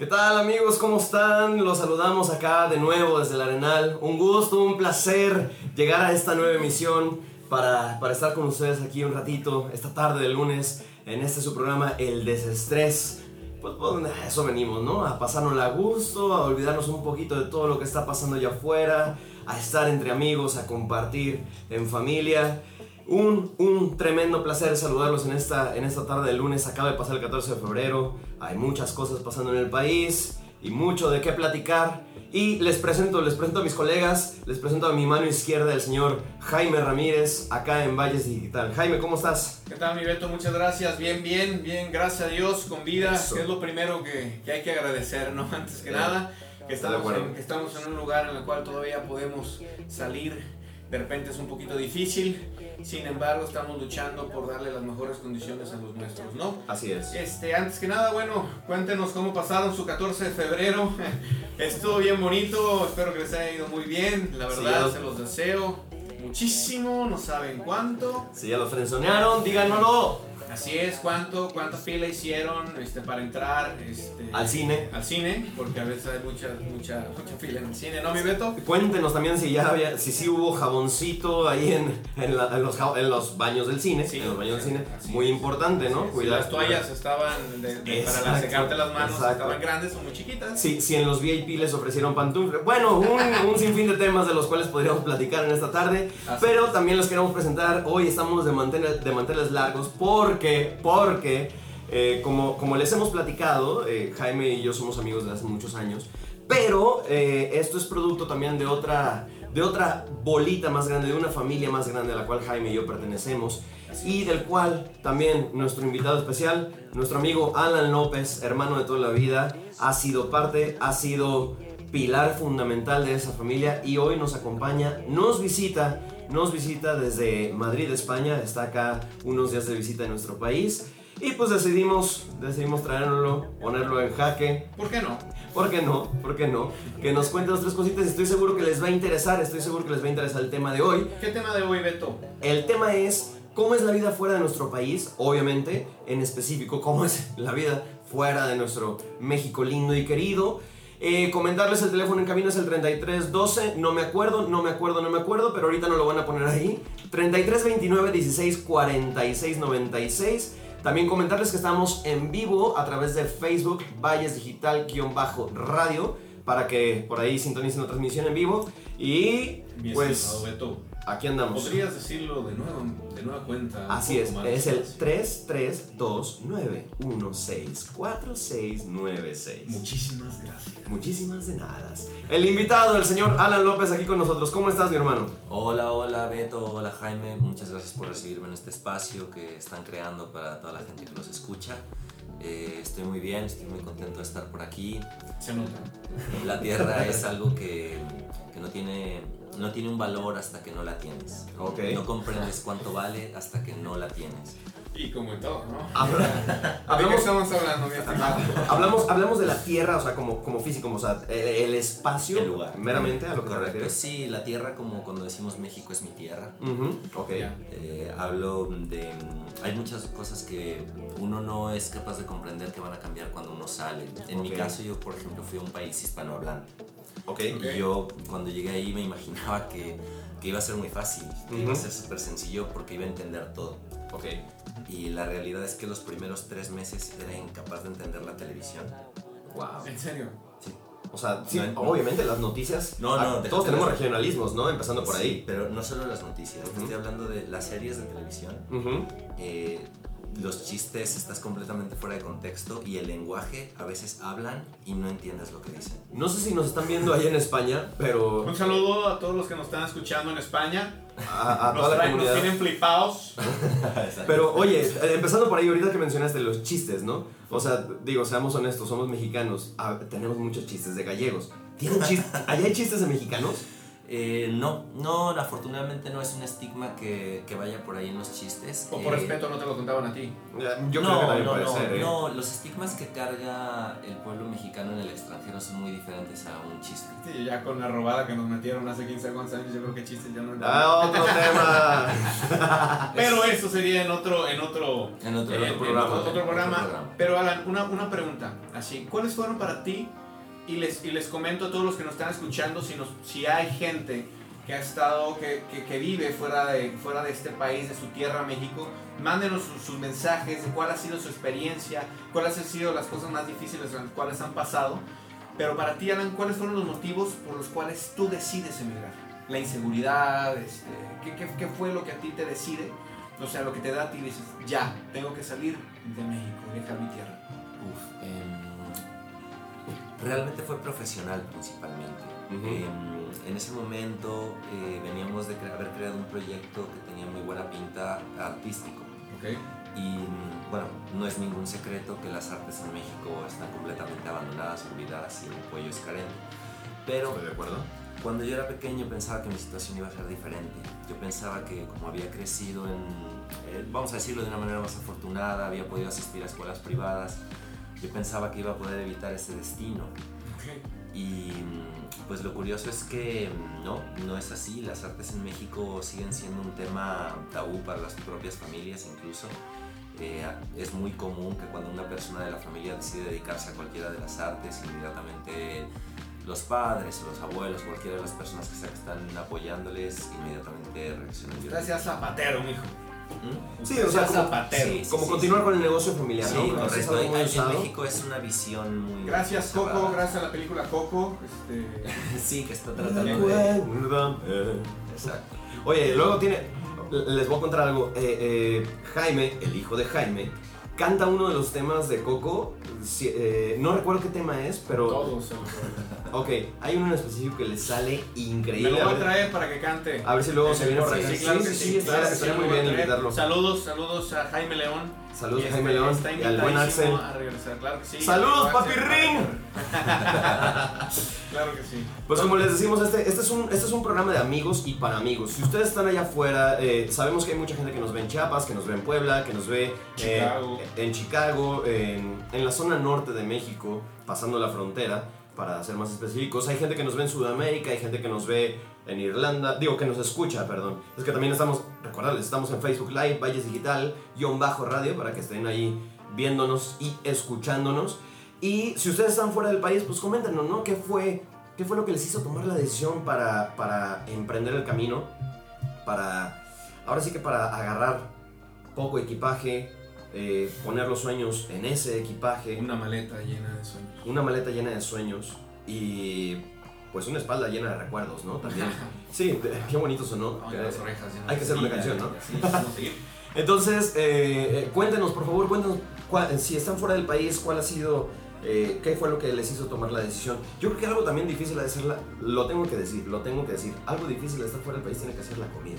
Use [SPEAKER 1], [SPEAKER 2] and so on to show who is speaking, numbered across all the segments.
[SPEAKER 1] ¿Qué tal amigos? ¿Cómo están? Los saludamos acá de nuevo desde el Arenal. Un gusto, un placer llegar a esta nueva emisión para, para estar con ustedes aquí un ratito, esta tarde de lunes, en este su programa El Desestrés. Pues, pues a eso venimos, ¿no? A pasarnos a gusto, a olvidarnos un poquito de todo lo que está pasando allá afuera, a estar entre amigos, a compartir en familia. Un, un, tremendo placer saludarlos en esta, en esta tarde de lunes. Acaba de pasar el 14 de febrero. Hay muchas cosas pasando en el país y mucho de qué platicar. Y les presento, les presento a mis colegas, les presento a mi mano izquierda el señor Jaime Ramírez, acá en Valles Digital. Jaime, ¿cómo estás?
[SPEAKER 2] ¿Qué tal, mi Beto? Muchas gracias. Bien, bien, bien, gracias a Dios, con vida, que es lo primero que, que, hay que agradecer, ¿no? Antes que nada, que estamos, en, que estamos en un lugar en el cual todavía podemos salir de repente es un poquito difícil, sin embargo estamos luchando por darle las mejores condiciones a los nuestros, ¿no?
[SPEAKER 1] Así es.
[SPEAKER 2] Este, antes que nada, bueno, cuéntenos cómo pasaron su 14 de febrero. Estuvo bien bonito, espero que les haya ido muy bien, la verdad, se los deseo muchísimo, no saben cuánto.
[SPEAKER 1] Si ya lo frenzonearon, díganoslo.
[SPEAKER 2] Así es, ¿cuánto, cuánta fila hicieron este, para entrar este,
[SPEAKER 1] al cine?
[SPEAKER 2] Al cine, porque a veces hay mucha, mucha, mucha fila en el cine, ¿no, mi Beto?
[SPEAKER 1] Cuéntenos también si ya había, si sí hubo jaboncito ahí en, en, los, en los, baños del cine. en los baños del cine. Muy importante, ¿no?
[SPEAKER 2] Cuidar. las toallas estaban para secarte las manos, estaban grandes o muy chiquitas.
[SPEAKER 1] Sí, si en los VIP les ofrecieron pantuflas. Bueno, un, un, sinfín de temas de los cuales podríamos platicar en esta tarde. pero también los queremos presentar. Hoy estamos de manteles, de manteles largos porque porque, porque eh, como, como les hemos platicado, eh, Jaime y yo somos amigos de hace muchos años, pero eh, esto es producto también de otra, de otra bolita más grande, de una familia más grande a la cual Jaime y yo pertenecemos y del cual también nuestro invitado especial, nuestro amigo Alan López, hermano de toda la vida, ha sido parte, ha sido pilar fundamental de esa familia y hoy nos acompaña, nos visita nos visita desde Madrid, España, está acá unos días de visita en nuestro país y pues decidimos, decidimos traerlo, ponerlo en jaque.
[SPEAKER 2] ¿Por qué no?
[SPEAKER 1] ¿Por qué no? ¿Por qué no? Que nos cuente las tres cositas. Estoy seguro que les va a interesar. Estoy seguro que les va a interesar el tema de hoy.
[SPEAKER 2] ¿Qué tema de hoy, Beto?
[SPEAKER 1] El tema es cómo es la vida fuera de nuestro país. Obviamente, en específico, cómo es la vida fuera de nuestro México lindo y querido. Eh, comentarles el teléfono en camino es el 3312, no me acuerdo, no me acuerdo, no me acuerdo, pero ahorita no lo van a poner ahí. 3329 16 46 96. También comentarles que estamos en vivo a través de Facebook, Valles Digital-Radio, para que por ahí sintonicen la transmisión en vivo. Y pues... Aquí andamos.
[SPEAKER 2] ¿Podrías decirlo de nuevo, de nueva cuenta?
[SPEAKER 1] Así es, es el 3329164696.
[SPEAKER 2] Muchísimas gracias.
[SPEAKER 1] Muchísimas de nada. El invitado, el señor Alan López, aquí con nosotros. ¿Cómo estás, mi hermano?
[SPEAKER 3] Hola, hola, Beto. Hola, Jaime. Muchas gracias por recibirme en este espacio que están creando para toda la gente que los escucha. Eh, estoy muy bien, estoy muy contento de estar por aquí.
[SPEAKER 2] Se nota.
[SPEAKER 3] La tierra es algo que, que no tiene no tiene un valor hasta que no la tienes. No comprendes cuánto vale hasta que no la tienes.
[SPEAKER 2] Y como en todo, ¿no? hablamos, estamos hablando,
[SPEAKER 1] hablamos, hablamos de la Tierra, o sea, como, como físico, o sea, el, espacio,
[SPEAKER 3] el lugar.
[SPEAKER 1] meramente a lo que
[SPEAKER 3] Pues sí, la Tierra, como cuando decimos México es mi tierra.
[SPEAKER 1] Ok.
[SPEAKER 3] Eh, hablo de... Hay muchas cosas que uno no es capaz de comprender que van a cambiar cuando uno sale. En mi caso, yo, por ejemplo, fui a un país hispanohablante.
[SPEAKER 1] Okay.
[SPEAKER 3] Y yo cuando llegué ahí me imaginaba que, que iba a ser muy fácil, que iba a ser súper sencillo porque iba a entender todo.
[SPEAKER 1] Okay.
[SPEAKER 3] Y la realidad es que los primeros tres meses era incapaz de entender la televisión.
[SPEAKER 1] Wow.
[SPEAKER 2] ¿En serio?
[SPEAKER 3] Sí.
[SPEAKER 1] O sea, sí, obviamente las noticias.
[SPEAKER 3] No, no,
[SPEAKER 1] ah, todos tenemos regionalismos, ¿no? Empezando por ahí.
[SPEAKER 3] Pero no solo las noticias. Estoy hablando de las series de televisión. eh, los chistes estás completamente fuera de contexto y el lenguaje a veces hablan y no entiendes lo que dicen.
[SPEAKER 1] No sé si nos están viendo ahí en España, pero...
[SPEAKER 2] Un saludo a todos los que nos están escuchando en España.
[SPEAKER 1] A, toda la comunidad.
[SPEAKER 2] Nos tienen flipados.
[SPEAKER 1] pero oye, eh, empezando por ahí, ahorita que mencionaste los chistes, ¿no? O sea, digo, seamos honestos, somos mexicanos, ah, tenemos muchos chistes de gallegos. ¿Tienen chistes? ¿Allá hay chistes de mexicanos?
[SPEAKER 3] Eh, no, no, afortunadamente no es un estigma que, que vaya por ahí en los chistes.
[SPEAKER 2] O por
[SPEAKER 3] Eh,
[SPEAKER 2] respeto no te lo contaban a ti.
[SPEAKER 1] Yo
[SPEAKER 3] no,
[SPEAKER 1] creo que también
[SPEAKER 3] no,
[SPEAKER 1] puede
[SPEAKER 3] no,
[SPEAKER 1] ser, ¿eh?
[SPEAKER 3] no, los estigmas que carga el pueblo mexicano en el extranjero son muy diferentes a un chiste.
[SPEAKER 2] Sí, ya con la robada que nos metieron hace 15 cuantos años, yo creo que chistes ya no
[SPEAKER 1] Ah, otro tema.
[SPEAKER 2] Pero eso sería en otro, en otro,
[SPEAKER 3] En otro,
[SPEAKER 2] en-
[SPEAKER 3] otro
[SPEAKER 2] en
[SPEAKER 1] programa.
[SPEAKER 2] otro programa.
[SPEAKER 3] Otro programa.
[SPEAKER 2] Pero Alan, una, una pregunta, así, ¿cuáles fueron para ti? Y les, y les comento a todos los que nos están escuchando, si, nos, si hay gente que ha estado, que, que, que vive fuera de, fuera de este país, de su tierra, México, mándenos sus, sus mensajes de cuál ha sido su experiencia, cuáles han sido las cosas más difíciles en las cuales han pasado. Pero para ti, Alan, ¿cuáles fueron los motivos por los cuales tú decides emigrar? La inseguridad, este, ¿qué, qué, qué fue lo que a ti te decide? O sea, lo que te da a ti dices, ya, tengo que salir de México dejar mi tierra.
[SPEAKER 3] Uf, em, realmente fue profesional principalmente.
[SPEAKER 1] Ujú.
[SPEAKER 3] Em, en ese momento eh, veníamos de cre- haber creado un proyecto que tenía muy buena pinta artístico.
[SPEAKER 2] Ok.
[SPEAKER 3] Y bueno, no es ningún secreto que las artes en México están completamente abandonadas, olvidadas y el apoyo es carente. Pero
[SPEAKER 1] Estoy de acuerdo.
[SPEAKER 3] cuando yo era pequeño pensaba que mi situación iba a ser diferente. Yo pensaba que como había crecido en, eh, vamos a decirlo de una manera más afortunada, había podido asistir a escuelas privadas, yo pensaba que iba a poder evitar ese destino. Y mm, pues lo curioso es que mm, no, no es así. Las artes en México siguen siendo un tema tabú para las propias familias incluso. Eh, es muy común que cuando una persona de la familia decide dedicarse a cualquiera de las artes, inmediatamente los padres o los abuelos, cualquiera de las personas que sea que están apoyándoles, inmediatamente reaccionan
[SPEAKER 2] sea zapatero, mijo.
[SPEAKER 3] ¿Mm?
[SPEAKER 1] Sí, o sea, como,
[SPEAKER 2] zapatero.
[SPEAKER 3] sí, sí,
[SPEAKER 1] como
[SPEAKER 3] sí,
[SPEAKER 1] continuar
[SPEAKER 3] sí.
[SPEAKER 1] con el negocio familiar,
[SPEAKER 3] Sí,
[SPEAKER 1] ¿no? Es
[SPEAKER 3] correcto.
[SPEAKER 1] algo muy
[SPEAKER 3] En
[SPEAKER 1] usado.
[SPEAKER 3] México es una visión muy...
[SPEAKER 2] Gracias, Coco,
[SPEAKER 3] cerrada.
[SPEAKER 2] gracias a la película Coco. Este,
[SPEAKER 3] Sí, que está tratando de... Exacto.
[SPEAKER 1] Oye, luego tiene. Les voy a contar algo. Eh, eh, Jaime, el hijo de Jaime, canta uno de los temas de Coco. Si- eh, no recuerdo qué tema es, pero.
[SPEAKER 2] todos. lo-
[SPEAKER 1] Ok, hay uno en específico que le sale
[SPEAKER 2] Me
[SPEAKER 1] increíble.
[SPEAKER 2] lo
[SPEAKER 1] a
[SPEAKER 2] voy a traer para que cante.
[SPEAKER 1] a ver si luego se viene por acá.
[SPEAKER 2] Sí,
[SPEAKER 1] sí,
[SPEAKER 2] sí, sí,
[SPEAKER 1] estaría
[SPEAKER 2] lo
[SPEAKER 1] muy
[SPEAKER 2] voy a
[SPEAKER 1] bien
[SPEAKER 2] traer.
[SPEAKER 1] invitarlo.
[SPEAKER 2] Saludos, saludos a Jaime León.
[SPEAKER 1] Saludos
[SPEAKER 2] Este,
[SPEAKER 1] Jaime León
[SPEAKER 2] está
[SPEAKER 1] y al buen Axel.
[SPEAKER 2] a regresar, claro que sí.
[SPEAKER 1] ¡Saludos,
[SPEAKER 2] Axel,
[SPEAKER 1] papi Ring!
[SPEAKER 2] Claro que sí.
[SPEAKER 1] Pues como les decimos, este, este, es un, este es un programa de amigos y para amigos. Si ustedes están allá afuera, eh, sabemos que hay mucha gente que nos ve en Chiapas, que nos ve en Puebla, que nos ve eh, en Chicago, en, en la zona norte de México, pasando la frontera, para ser más específicos. Hay gente que nos ve en Sudamérica, hay gente que nos ve en Irlanda, digo que nos escucha, perdón. Es que también estamos, recordarles, estamos en Facebook Live, Valles Digital, guion bajo radio, para que estén ahí viéndonos y escuchándonos. Y si ustedes están fuera del país, pues coméntenos, ¿no? ¿Qué fue, qué fue lo que les hizo tomar la decisión para, para emprender el camino? Para, ahora sí que para agarrar poco equipaje, eh, poner los sueños en ese equipaje,
[SPEAKER 2] Una maleta llena de sueños.
[SPEAKER 1] una maleta llena de sueños y pues una espalda llena de recuerdos, ¿no? También. Sí, qué bonito sonó.
[SPEAKER 2] Ay, las orejas
[SPEAKER 1] Hay que hacer una canción, ¿no?
[SPEAKER 2] Sí, vamos a seguir.
[SPEAKER 1] Entonces, eh, eh, cuéntenos, por favor, cuéntenos cuál- si están fuera del país, cuál ha sido, eh, qué fue lo que les hizo tomar la decisión. Yo creo que algo también difícil de hacerla, lo tengo que decir, lo tengo que decir. Algo difícil de estar fuera del país tiene que ser la comida.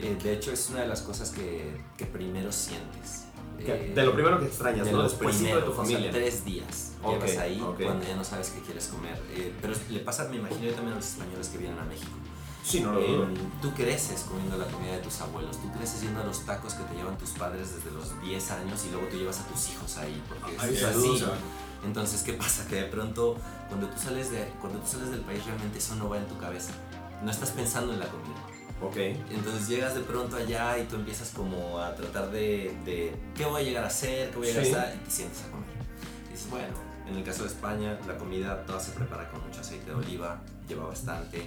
[SPEAKER 3] Eh, de hecho, es una de las cosas que, que primero sientes. Eh,
[SPEAKER 1] de lo primero que extrañas,
[SPEAKER 3] de
[SPEAKER 1] ¿no? Después de tu
[SPEAKER 3] o sea,
[SPEAKER 1] familia.
[SPEAKER 3] tres días
[SPEAKER 1] Ok,
[SPEAKER 3] llevas ahí
[SPEAKER 1] ok.
[SPEAKER 3] cuando ya no sabes qué quieres comer. Eh, pero le pasa, me imagino, yo también a los españoles que vienen a México.
[SPEAKER 1] sí, no lo
[SPEAKER 3] Eh, tú creces comiendo la comida de tus abuelos, tú creces yendo a los tacos que te llevan tus padres desde los 10 años y luego tú llevas a tus hijos ahí. Porque
[SPEAKER 1] Ay,
[SPEAKER 3] es así. Entonces, ¿qué pasa? Que de pronto, cuando tú, sales de, cuando tú sales del país, realmente eso no va en tu cabeza. No estás pensando en la comida.
[SPEAKER 1] Ok.
[SPEAKER 3] Entonces llegas de pronto allá y tú empiezas como a tratar de, de qué voy a llegar a hacer, qué voy a llegar
[SPEAKER 1] Sí.
[SPEAKER 3] a hacer, y te sientes a comer. Y dices, bueno, en el caso de España, la comida toda se prepara con mucho aceite de oliva, lleva bastante,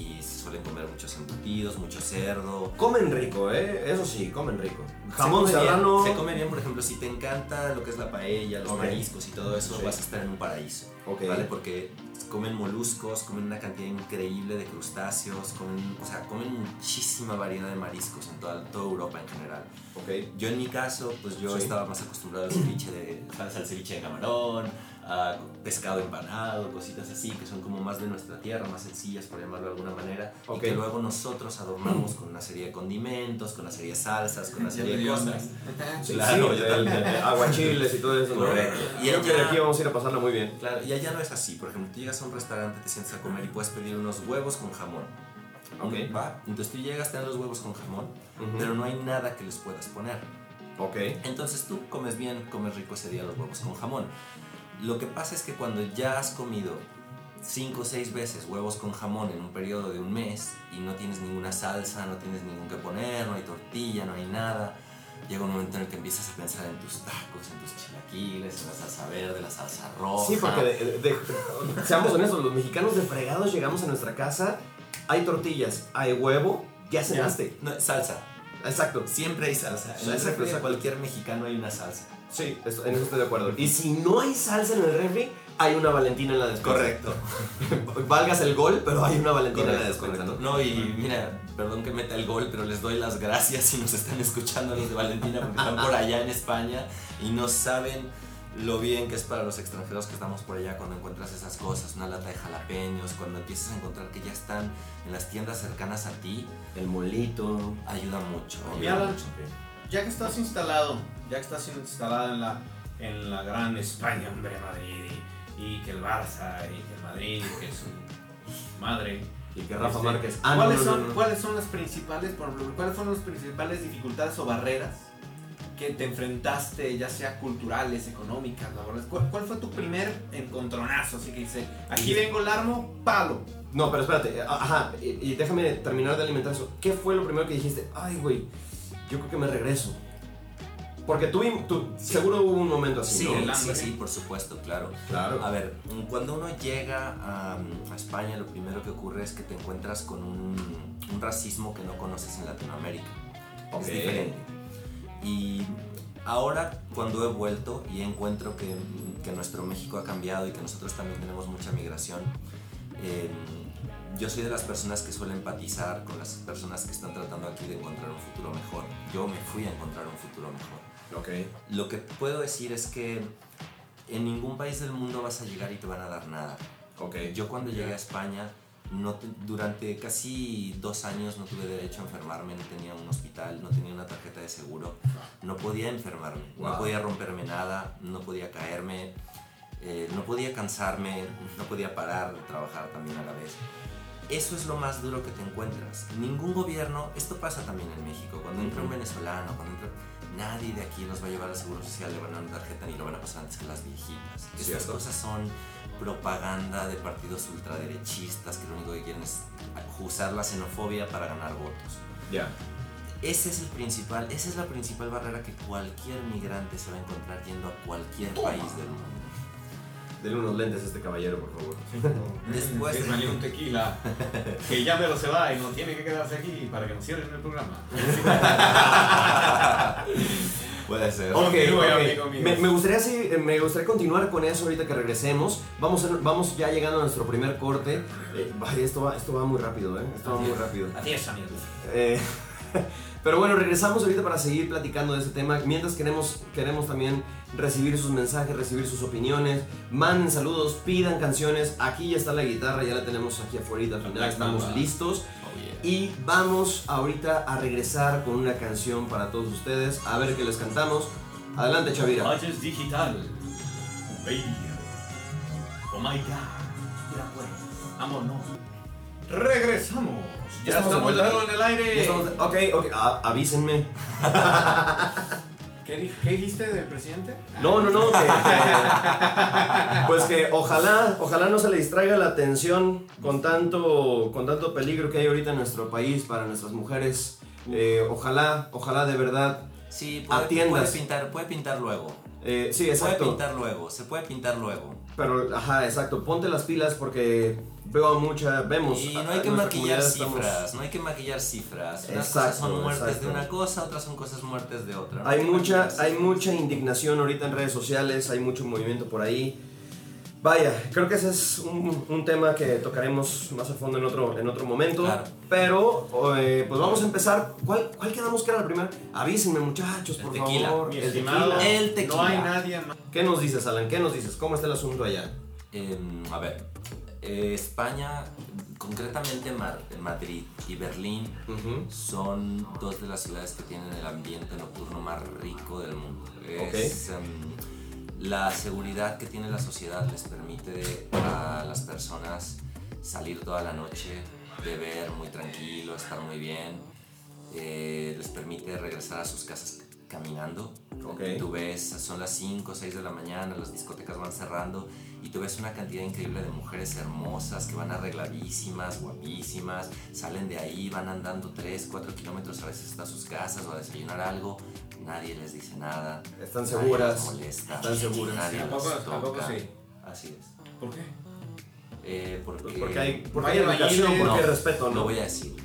[SPEAKER 3] y se suelen comer muchos embutidos, mucho cerdo.
[SPEAKER 1] Comen rico, ¿eh? Eso sí, comen rico. Jamón serrano.
[SPEAKER 3] Se come bien, por ejemplo, si te encanta lo que es la paella, los
[SPEAKER 1] Ok.
[SPEAKER 3] mariscos y todo eso,
[SPEAKER 1] Sí.
[SPEAKER 3] vas a estar en un paraíso.
[SPEAKER 1] Ok.
[SPEAKER 3] ¿Vale? Porque comen moluscos, comen una cantidad increíble de crustáceos, comen, o sea, comen muchísima variedad de mariscos en toda, toda Europa en general.
[SPEAKER 1] Ok.
[SPEAKER 3] Yo en mi caso, pues yo
[SPEAKER 1] Sí.
[SPEAKER 3] estaba más acostumbrado al ceviche de. Al ceviche de camarón, pescado empanado, cositas así, que son como más de nuestra tierra, más sencillas, por llamarlo de alguna manera, y que luego nosotros adornamos con una serie de condimentos, con una serie de salsas, con una serie de cosas.
[SPEAKER 1] claro, aguachiles y todo eso. Correcto. Y allá, aquí vamos a ir a pasarla muy bien.
[SPEAKER 3] Claro, y allá no es así. Por ejemplo, tú llegas a un restaurante, te sientes a comer y puedes pedir unos huevos con jamón.
[SPEAKER 1] Ok.
[SPEAKER 3] Va. Entonces tú llegas, te dan los huevos con jamón, pero no hay nada que les puedas poner.
[SPEAKER 1] Ok.
[SPEAKER 3] Entonces tú comes bien, comes rico ese día los huevos con jamón. Lo que pasa es que cuando ya has comido cinco o seis veces huevos con jamón en un periodo de un mes y no tienes ninguna salsa, no tienes ningún que poner, no hay tortilla, no hay nada, llega un momento en el que empiezas a pensar en tus tacos, en tus chilaquiles, en la salsa verde, la salsa roja.
[SPEAKER 1] Sí, porque seamos honestos, los mexicanos de fregados llegamos a nuestra casa, hay tortillas, hay huevo, ya cenaste.
[SPEAKER 3] No, salsa.
[SPEAKER 1] Exacto.
[SPEAKER 3] Siempre hay salsa. En exacto, cualquier mexicano hay una salsa.
[SPEAKER 1] Sí, en eso estoy de acuerdo. Y si no hay salsa en el refri, hay una Valentina en la despensa.
[SPEAKER 3] Correcto.
[SPEAKER 1] Valgas el gol, pero hay una Valentina en la despensa.
[SPEAKER 3] ¿no? y mira, perdón que meta el gol, pero les doy las gracias si nos están escuchando los de Valentina porque están por allá en España y no saben lo bien que es para los extranjeros que estamos por allá cuando encuentras esas cosas, una lata de jalapeños, cuando empiezas a encontrar que ya están en las tiendas cercanas a ti.
[SPEAKER 1] El molito.
[SPEAKER 3] Ayuda mucho.
[SPEAKER 2] Ayuda mucho. Ya que estás instalado ya que está siendo instalada en la, en la gran España, hombre, Madrid, y, que el Barça, y que el Madrid, que es su madre.
[SPEAKER 1] Y que Rafa este, Márquez.
[SPEAKER 2] Ah, ¿cuáles, son, ¿Cuáles son las principales, por cuáles fueron las principales dificultades o barreras que te enfrentaste, ya sea culturales, económicas, laborales? ¿Cuál, cuál fue tu primer encontronazo? Así que dice, aquí vengo el armo, palo.
[SPEAKER 1] No, pero espérate, ajá, y, y déjame terminar de alimentar eso. ¿Qué fue lo primero que dijiste? Ay, güey, yo creo que me regreso. Porque tú, tú seguro hubo un momento así,
[SPEAKER 3] sí, Sí, sí, por supuesto, claro.
[SPEAKER 1] claro.
[SPEAKER 3] A ver, cuando uno llega a, España, lo primero que ocurre es que te encuentras con un, racismo que no conoces en Latinoamérica. Es diferente. Y ahora, cuando he vuelto y encuentro que, que, nuestro México ha cambiado y que nosotros también tenemos mucha migración, eh, yo soy de las personas que suelen empatizar con las personas que están tratando aquí de encontrar un futuro mejor. Yo me fui a encontrar un futuro mejor.
[SPEAKER 1] Okay.
[SPEAKER 3] Lo que puedo decir es que en ningún país del mundo vas a llegar y te van a dar nada.
[SPEAKER 1] Okay.
[SPEAKER 3] Yo cuando llegué a España, no durante casi dos años no tuve derecho a enfermarme, no tenía un hospital, no tenía una tarjeta de seguro, no podía enfermarme, no podía romperme nada, no podía caerme, eh, no podía cansarme, no podía parar de trabajar también a la vez. Eso es lo más duro que te encuentras. Ningún gobierno, esto pasa también en México, cuando entra un venezolano, cuando entra, nadie de aquí nos va a llevar al Seguro Social, le van a dar una tarjeta ni lo van a pasar antes que las viejitas. Estas cosas son propaganda de partidos ultraderechistas que lo único que quieren es usar la xenofobia para ganar votos.
[SPEAKER 1] Ya.
[SPEAKER 3] Ese es el principal, esa es la principal barrera que cualquier migrante se va a encontrar yendo a cualquier país del mundo.
[SPEAKER 1] Denle unos lentes a este caballero, por favor.
[SPEAKER 2] Después de un tequila, que ya me lo se va y no tiene que quedarse aquí para que nos cierren el programa.
[SPEAKER 3] Puede ser.
[SPEAKER 1] Okay, okay. Me, me, gustaría, me gustaría continuar con eso ahorita que regresemos. Vamos, vamos ya llegando a nuestro primer corte. Eh, esto, va, esto va muy rápido, ¿eh? Esto va muy rápido.
[SPEAKER 2] Adiós, amigos.
[SPEAKER 1] Eh, pero bueno, regresamos ahorita para seguir platicando de este tema. Mientras queremos, queremos también recibir sus mensajes, recibir sus opiniones. Manden saludos, pidan canciones. Aquí ya está la guitarra, ya la tenemos aquí afuera. Al final estamos listos. Oh, y vamos ahorita a regresar con una canción para todos ustedes. A ver qué les cantamos. Adelante, Chavira.
[SPEAKER 2] Valles Digital. Baby. Oh my god. Amor, no. Regresamos. Ya, estamos, en el aire.
[SPEAKER 1] ok, ok, avísenme.
[SPEAKER 2] ¿Qué, dijiste del presidente?
[SPEAKER 1] No, no, no. pues que ojalá, ojalá no se le distraiga la atención con tanto, con tanto peligro que hay ahorita en nuestro país para nuestras mujeres. Eh, ojalá, ojalá de verdad
[SPEAKER 3] sí, atiendas. pintar, puede pintar luego.
[SPEAKER 1] Eh, sí, exacto.
[SPEAKER 3] Se puede pintar luego, se puede pintar luego.
[SPEAKER 1] Pero, ajá, exacto. Ponte las pilas porque veo mucha, vemos.
[SPEAKER 3] Y no hay que maquillar cifras, no hay que maquillar cifras. Unas cosas son muertes de una cosa, otras son cosas muertes de otra.
[SPEAKER 1] hay mucha, hay mucha indignación ahorita en redes sociales, hay mucho movimiento por ahí. Vaya, creo que ese es un, un, tema que tocaremos más a fondo en otro, en otro momento. Pero, eh, pues vamos a empezar. ¿Cuál, ¿Cuál, quedamos que era la primera? Avísenme, muchachos, por favor.
[SPEAKER 2] el tequila. El tequila. No hay nadie más.
[SPEAKER 1] ¿Qué nos dices, Alan? ¿Qué nos dices? ¿Cómo está el asunto allá?
[SPEAKER 3] Em, a ver, eh, España, concretamente Madrid y Berlín, son dos de las ciudades que tienen el ambiente nocturno más rico del mundo. Es, em, la seguridad que tiene la sociedad les permite a las personas salir toda la noche, beber muy tranquilo, estar muy bien. Eh, les permite regresar a sus casas caminando. Okay. Tú ves, son las 5 o 6 de la mañana, las discotecas van cerrando y tú ves una cantidad increíble de mujeres hermosas que van arregladísimas, guapísimas, salen de ahí, van andando 3, 4 kilómetros a veces hasta sus casas o a desayunar algo, nadie les dice nada.
[SPEAKER 1] Están seguras.
[SPEAKER 3] molesta.
[SPEAKER 1] Están seguras.
[SPEAKER 3] Nadie
[SPEAKER 2] ¿Tampoco,
[SPEAKER 3] sí? Así es.
[SPEAKER 2] ¿Por qué?
[SPEAKER 3] Eh, porque,
[SPEAKER 1] porque hay, porque hay educación, porque hay respeto, ¿no?
[SPEAKER 3] Lo voy a decir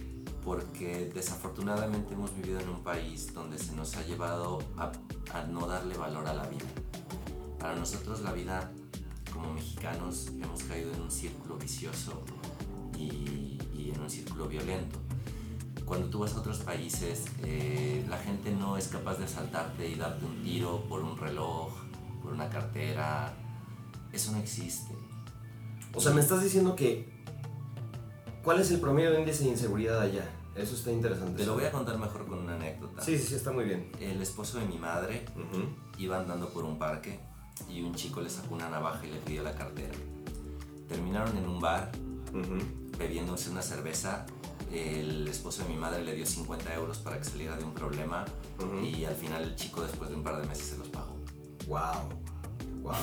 [SPEAKER 3] porque desafortunadamente hemos vivido en un país donde se nos ha llevado a, a, no darle valor a la vida. Para nosotros la vida como mexicanos hemos caído en un círculo vicioso y, en un círculo violento. Cuando tú vas a otros países, eh, la gente no es capaz de asaltarte y darte un tiro por un reloj, por una cartera. Eso no existe.
[SPEAKER 1] O sea, me estás diciendo que... ¿Cuál es el promedio de índice de inseguridad allá? Eso está interesante.
[SPEAKER 3] Te lo voy a contar mejor con una anécdota.
[SPEAKER 1] Sí, sí, sí, está muy bien.
[SPEAKER 3] El esposo de mi madre iba andando por un parque y un chico le sacó una navaja y le pidió la cartera. Terminaron en un bar bebiéndose una cerveza. El esposo de mi madre le dio 50 euros para que saliera de un problema y al final el chico después de un par de meses se los pagó.
[SPEAKER 1] ¡Wow! ¡Wow!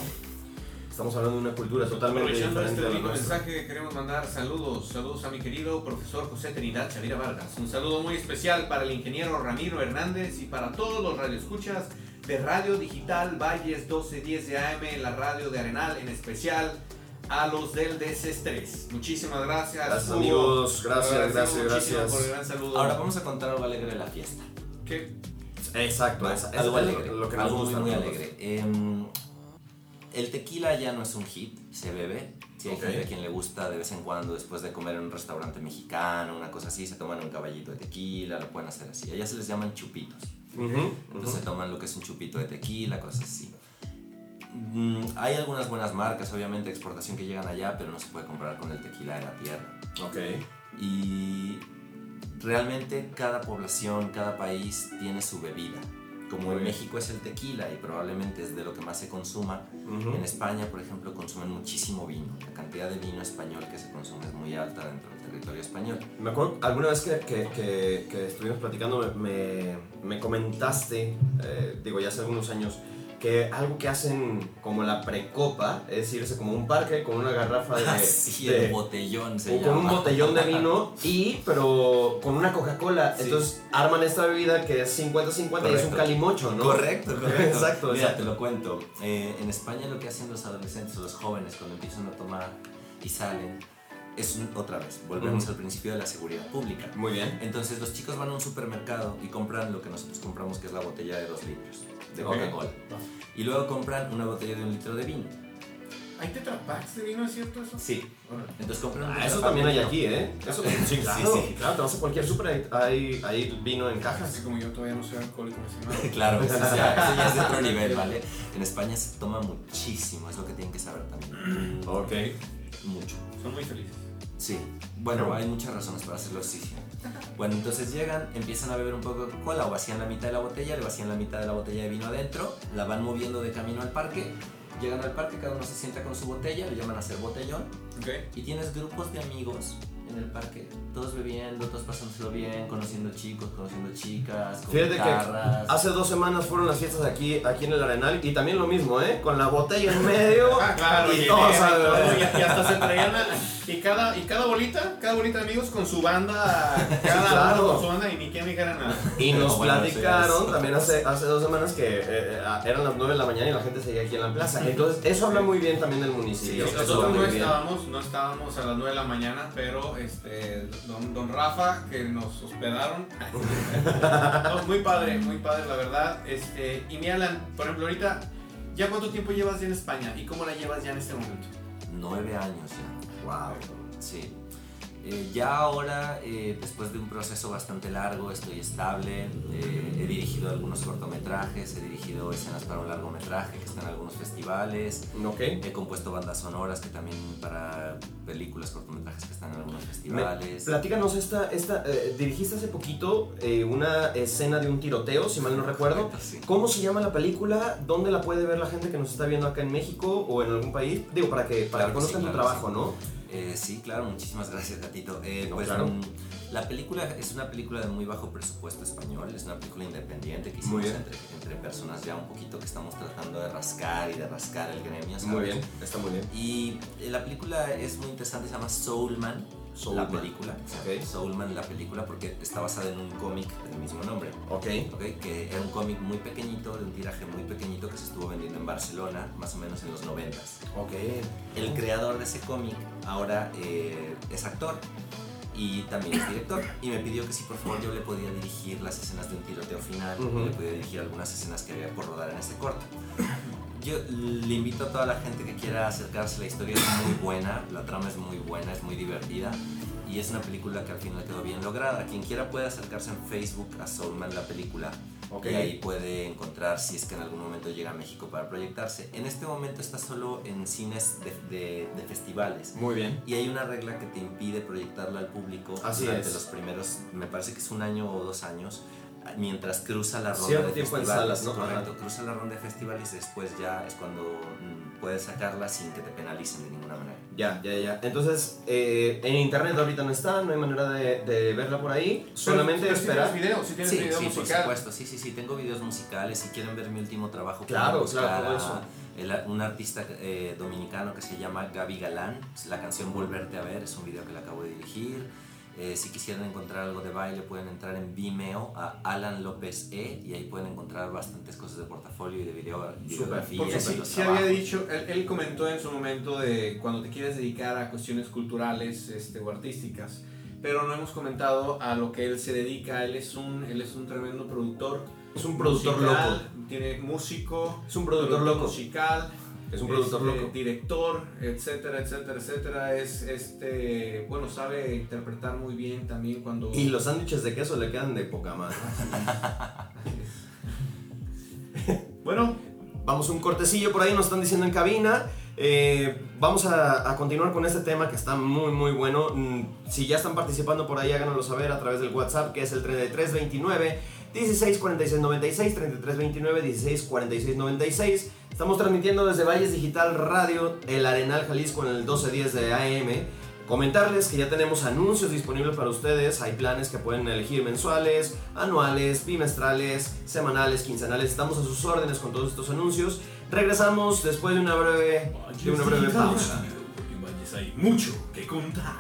[SPEAKER 1] Estamos hablando de una cultura totalmente diferente.
[SPEAKER 2] este rico mensaje queremos mandar saludos, saludos a mi querido profesor José Trinidad Chavira Vargas. Un saludo muy especial para el ingeniero Ramiro Hernández y para todos los radioescuchas de Radio Digital Valles 1210 de AM, la radio de Arenal, en especial a los del Desestrés. Muchísimas gracias.
[SPEAKER 1] Gracias amigos, gracias, gracias, gracias.
[SPEAKER 2] Por el gran saludo.
[SPEAKER 3] Ahora vamos a contar algo alegre de la fiesta.
[SPEAKER 2] ¿Qué?
[SPEAKER 1] Exacto, es,
[SPEAKER 3] algo alegre, lo que algo muy, alegre. Em, el tequila ya no es un hit, se bebe. Si hay gente a quien le gusta de vez en cuando, después de comer en un restaurante mexicano, una cosa así, se toman un caballito de tequila, lo pueden hacer así. Allá se les llaman chupitos. Entonces toman lo que es un chupito de tequila, cosas así. Mm, hay algunas buenas marcas, obviamente, de exportación que llegan allá, pero no se puede comprar con el tequila de la tierra.
[SPEAKER 1] Ok.
[SPEAKER 3] Y realmente cada población, cada país tiene su bebida. Como en México es el tequila y probablemente es de lo que más se consuma, en España, por ejemplo, consumen muchísimo vino. La cantidad de vino español que se consume es muy alta dentro del territorio español.
[SPEAKER 1] Me acuerdo, alguna vez que, que, que, estuvimos platicando, me, me comentaste, eh, digo, ya hace algunos años, que algo que hacen como la precopa es irse como un parque con una garrafa de,
[SPEAKER 3] sí, de botellón se
[SPEAKER 1] o con un botellón de vino y pero con una Coca-Cola. Entonces arman esta bebida que es 50-50 y es un calimocho ¿no?
[SPEAKER 3] correcto correcto.
[SPEAKER 1] Exacto
[SPEAKER 3] mira te lo cuento. Eh, en España lo que hacen los adolescentes o los jóvenes cuando empiezan a tomar y salen es otra vez, volvemos al principio de la seguridad pública.
[SPEAKER 1] Muy bien.
[SPEAKER 3] Entonces los chicos van a un supermercado y compran lo que nosotros compramos, que es la botella de dos litros de Coca-Cola. Y luego compran una botella de un litro de vino.
[SPEAKER 2] ¿Hay Tetra de vino, es cierto eso?
[SPEAKER 3] Sí. Entonces compran
[SPEAKER 1] ah, Eso también hay aquí, ¿eh? Eso, sí, claro, sí, Claro, te vas a cualquier super, hay, hay, vino en cajas.
[SPEAKER 2] Así como yo todavía no soy alcohólico
[SPEAKER 3] claro, eso ya, es de otro nivel, ¿vale? En España se toma muchísimo, es lo que tienen que saber también.
[SPEAKER 1] ok.
[SPEAKER 3] Mucho.
[SPEAKER 2] Son muy felices.
[SPEAKER 3] Sí. Bueno, hay muchas razones para hacerlo así. Bueno, entonces llegan, empiezan a beber un poco de cola o vacían la mitad de la botella, le vacían la mitad de la botella de vino adentro, la van moviendo de camino al parque, llegan al parque, cada uno se sienta con su botella, le llaman a hacer botellón, y tienes grupos de amigos en el parque, todos bebiendo, todos pasándoselo bien, conociendo chicos, conociendo chicas, con
[SPEAKER 1] Fíjate que hace dos semanas fueron las fiestas aquí, aquí en el Arenal y también lo mismo, ¿eh? Con la botella en medio
[SPEAKER 2] ah, claro,
[SPEAKER 1] y, todos
[SPEAKER 2] y, y, hasta se traían y cada, y cada bolita, cada bolita de amigos con su banda, cada uno con su banda y ni quien dijera nada.
[SPEAKER 1] Y nos platicaron también hace, hace dos semanas que eh, eh, eran las 9 de la mañana y la gente seguía aquí en la plaza. Entonces, eso habla muy bien también del municipio.
[SPEAKER 2] nosotros no estábamos, no estábamos a las 9 de la mañana, pero este, don, don Rafa, que nos hospedaron. muy padre, muy padre, la verdad. Este, y mi Alan, por ejemplo, ahorita, ¿ya cuánto tiempo llevas ya en España y cómo la llevas ya en este momento?
[SPEAKER 3] nueve años ya.
[SPEAKER 1] Wow.
[SPEAKER 3] Sí. Eh, ya ahora, eh, después de un proceso bastante largo, estoy estable. Eh, he dirigido algunos cortometrajes, he dirigido escenas para un largometraje que están en algunos festivales.
[SPEAKER 1] Okay.
[SPEAKER 3] He compuesto bandas sonoras que también para películas, cortometrajes que están en algunos festivales.
[SPEAKER 1] platícanos, esta, esta, dirigiste hace poquito una escena de un tiroteo, si mal no recuerdo. ¿Cómo se llama la película? ¿Dónde la puede ver la gente que nos está viendo acá en México o en algún país? Digo, para que, para que conozcan tu trabajo, ¿no?
[SPEAKER 3] Eh, sí, claro, muchísimas gracias, Gatito. Eh, pues, mm, la película es una película de muy bajo presupuesto español, es una película independiente que hicimos entre, entre, personas ya un poquito que estamos tratando de rascar y de rascar el gremio.
[SPEAKER 1] Muy bien, está muy bien.
[SPEAKER 3] Y eh, la película es muy interesante, se llama Soulman. la película, okay. Soulman la película, porque está basada en un cómic del mismo nombre.
[SPEAKER 1] Ok.
[SPEAKER 3] okay que era un cómic muy pequeñito, de un tiraje muy pequeñito que se estuvo vendiendo en Barcelona, más o menos en los 90
[SPEAKER 1] Ok.
[SPEAKER 3] El creador de ese cómic ahora eh, es actor y también es director y me pidió que si por favor yo le podía dirigir las escenas de un tiroteo final y le podía dirigir algunas escenas que había por rodar en ese corto. Yo le invito a toda la gente que quiera acercarse, la historia es muy buena, la trama es muy buena, es muy divertida y es una película que al final quedó bien lograda. Quien quiera puede acercarse en Facebook a Soulman la película y ahí puede encontrar si es que en algún momento llega a México para proyectarse. En este momento está solo en cines de, de, festivales.
[SPEAKER 1] Muy bien.
[SPEAKER 3] Y hay una regla que te impide proyectarlo al público durante los primeros, me parece que es un año o dos años, mientras cruza la ronda de festivales.
[SPEAKER 1] Salas, ¿no?
[SPEAKER 3] Correcto, cruza la ronda de festivales después ya es cuando mm, puedes sacarla sin que te penalicen de ninguna manera.
[SPEAKER 1] Ya, ya, ya. Entonces, eh, en internet ahorita no está, no hay manera de, de verla por ahí. Solamente esperar.
[SPEAKER 2] Si tienes video, si tienes
[SPEAKER 3] sí,
[SPEAKER 2] video
[SPEAKER 3] sí,
[SPEAKER 2] musical.
[SPEAKER 3] por supuesto. Sí, sí, sí. Tengo videos musicales. Si quieren ver mi último trabajo,
[SPEAKER 1] claro, claro, eso.
[SPEAKER 3] un artista eh, dominicano que se llama Gaby Galán. La canción Volverte a ver es un video que le acabo de dirigir. Eh, si quisieran encontrar algo de baile, pueden entrar en Vimeo a Alan López E y ahí pueden encontrar bastantes cosas de portafolio y de video, videografía.
[SPEAKER 2] Porque sí, había dicho, él, comentó en su momento de cuando te quieres dedicar a cuestiones culturales este, o artísticas, pero no hemos comentado a lo que él se dedica. Él es un, él es un tremendo productor.
[SPEAKER 1] Es un productor loco.
[SPEAKER 2] Tiene músico.
[SPEAKER 1] Es un productor loco.
[SPEAKER 2] Musical
[SPEAKER 1] es un productor
[SPEAKER 2] este,
[SPEAKER 1] loco.
[SPEAKER 2] Director, etcétera, etcétera, etcétera. Es este, bueno, sabe interpretar muy bien también cuando.
[SPEAKER 1] Y los sándwiches de queso le quedan de poca madre. bueno, vamos un cortecillo por ahí, nos están diciendo en cabina. Eh, vamos a, a, continuar con este tema que está muy muy bueno. Mm, si ya están participando por ahí, háganoslo saber a través del WhatsApp que es el 3329 164696 3329 164696 Estamos transmitiendo desde Valles Digital Radio, el Arenal Jalisco en el 1210 de AM. Comentarles que ya tenemos anuncios disponibles para ustedes. Hay planes que pueden elegir mensuales, anuales, bimestrales, semanales, quincenales. Estamos a sus órdenes con todos estos anuncios. Regresamos después de una breve, de una breve pausa.
[SPEAKER 2] Porque hay mucho que contar.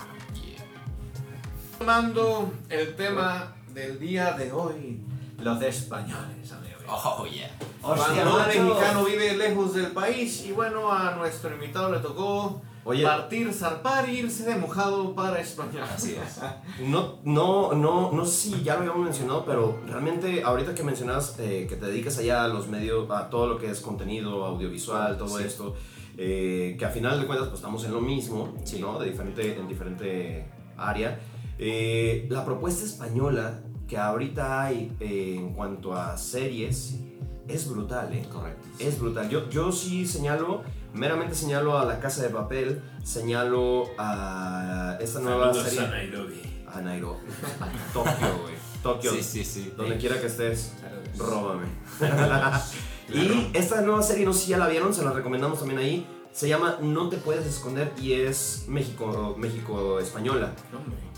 [SPEAKER 2] Tomando el tema del día de hoy, los españoles.
[SPEAKER 3] Oh, yeah.
[SPEAKER 2] Cuando un mexicano vive lejos del país y bueno, a nuestro invitado le tocó partir, zarpar e irse de mojado para España.
[SPEAKER 3] Así es.
[SPEAKER 1] No, no, no, no sé si ya lo habíamos mencionado, pero realmente ahorita que mencionas eh, que te dedicas allá a los medios, a todo lo que es contenido audiovisual, todo esto, eh, que a final de cuentas pues estamos en lo mismo, ¿no? De diferente, en diferente área. Eh, la propuesta española que ahorita hay en cuanto a series es brutal, ¿eh?
[SPEAKER 3] Correcto.
[SPEAKER 1] Es brutal. Yo, yo sí señalo, meramente señalo a La Casa de Papel, señalo a esta nueva serie.
[SPEAKER 2] a Nairobi.
[SPEAKER 1] A Nairobi. Tokio, güey. Tokio.
[SPEAKER 3] Sí, sí, sí.
[SPEAKER 1] Donde quiera que estés, róbame. y esta nueva serie, no sé si ya la vieron, se la recomendamos también ahí. Se llama No te puedes esconder y es México, México española.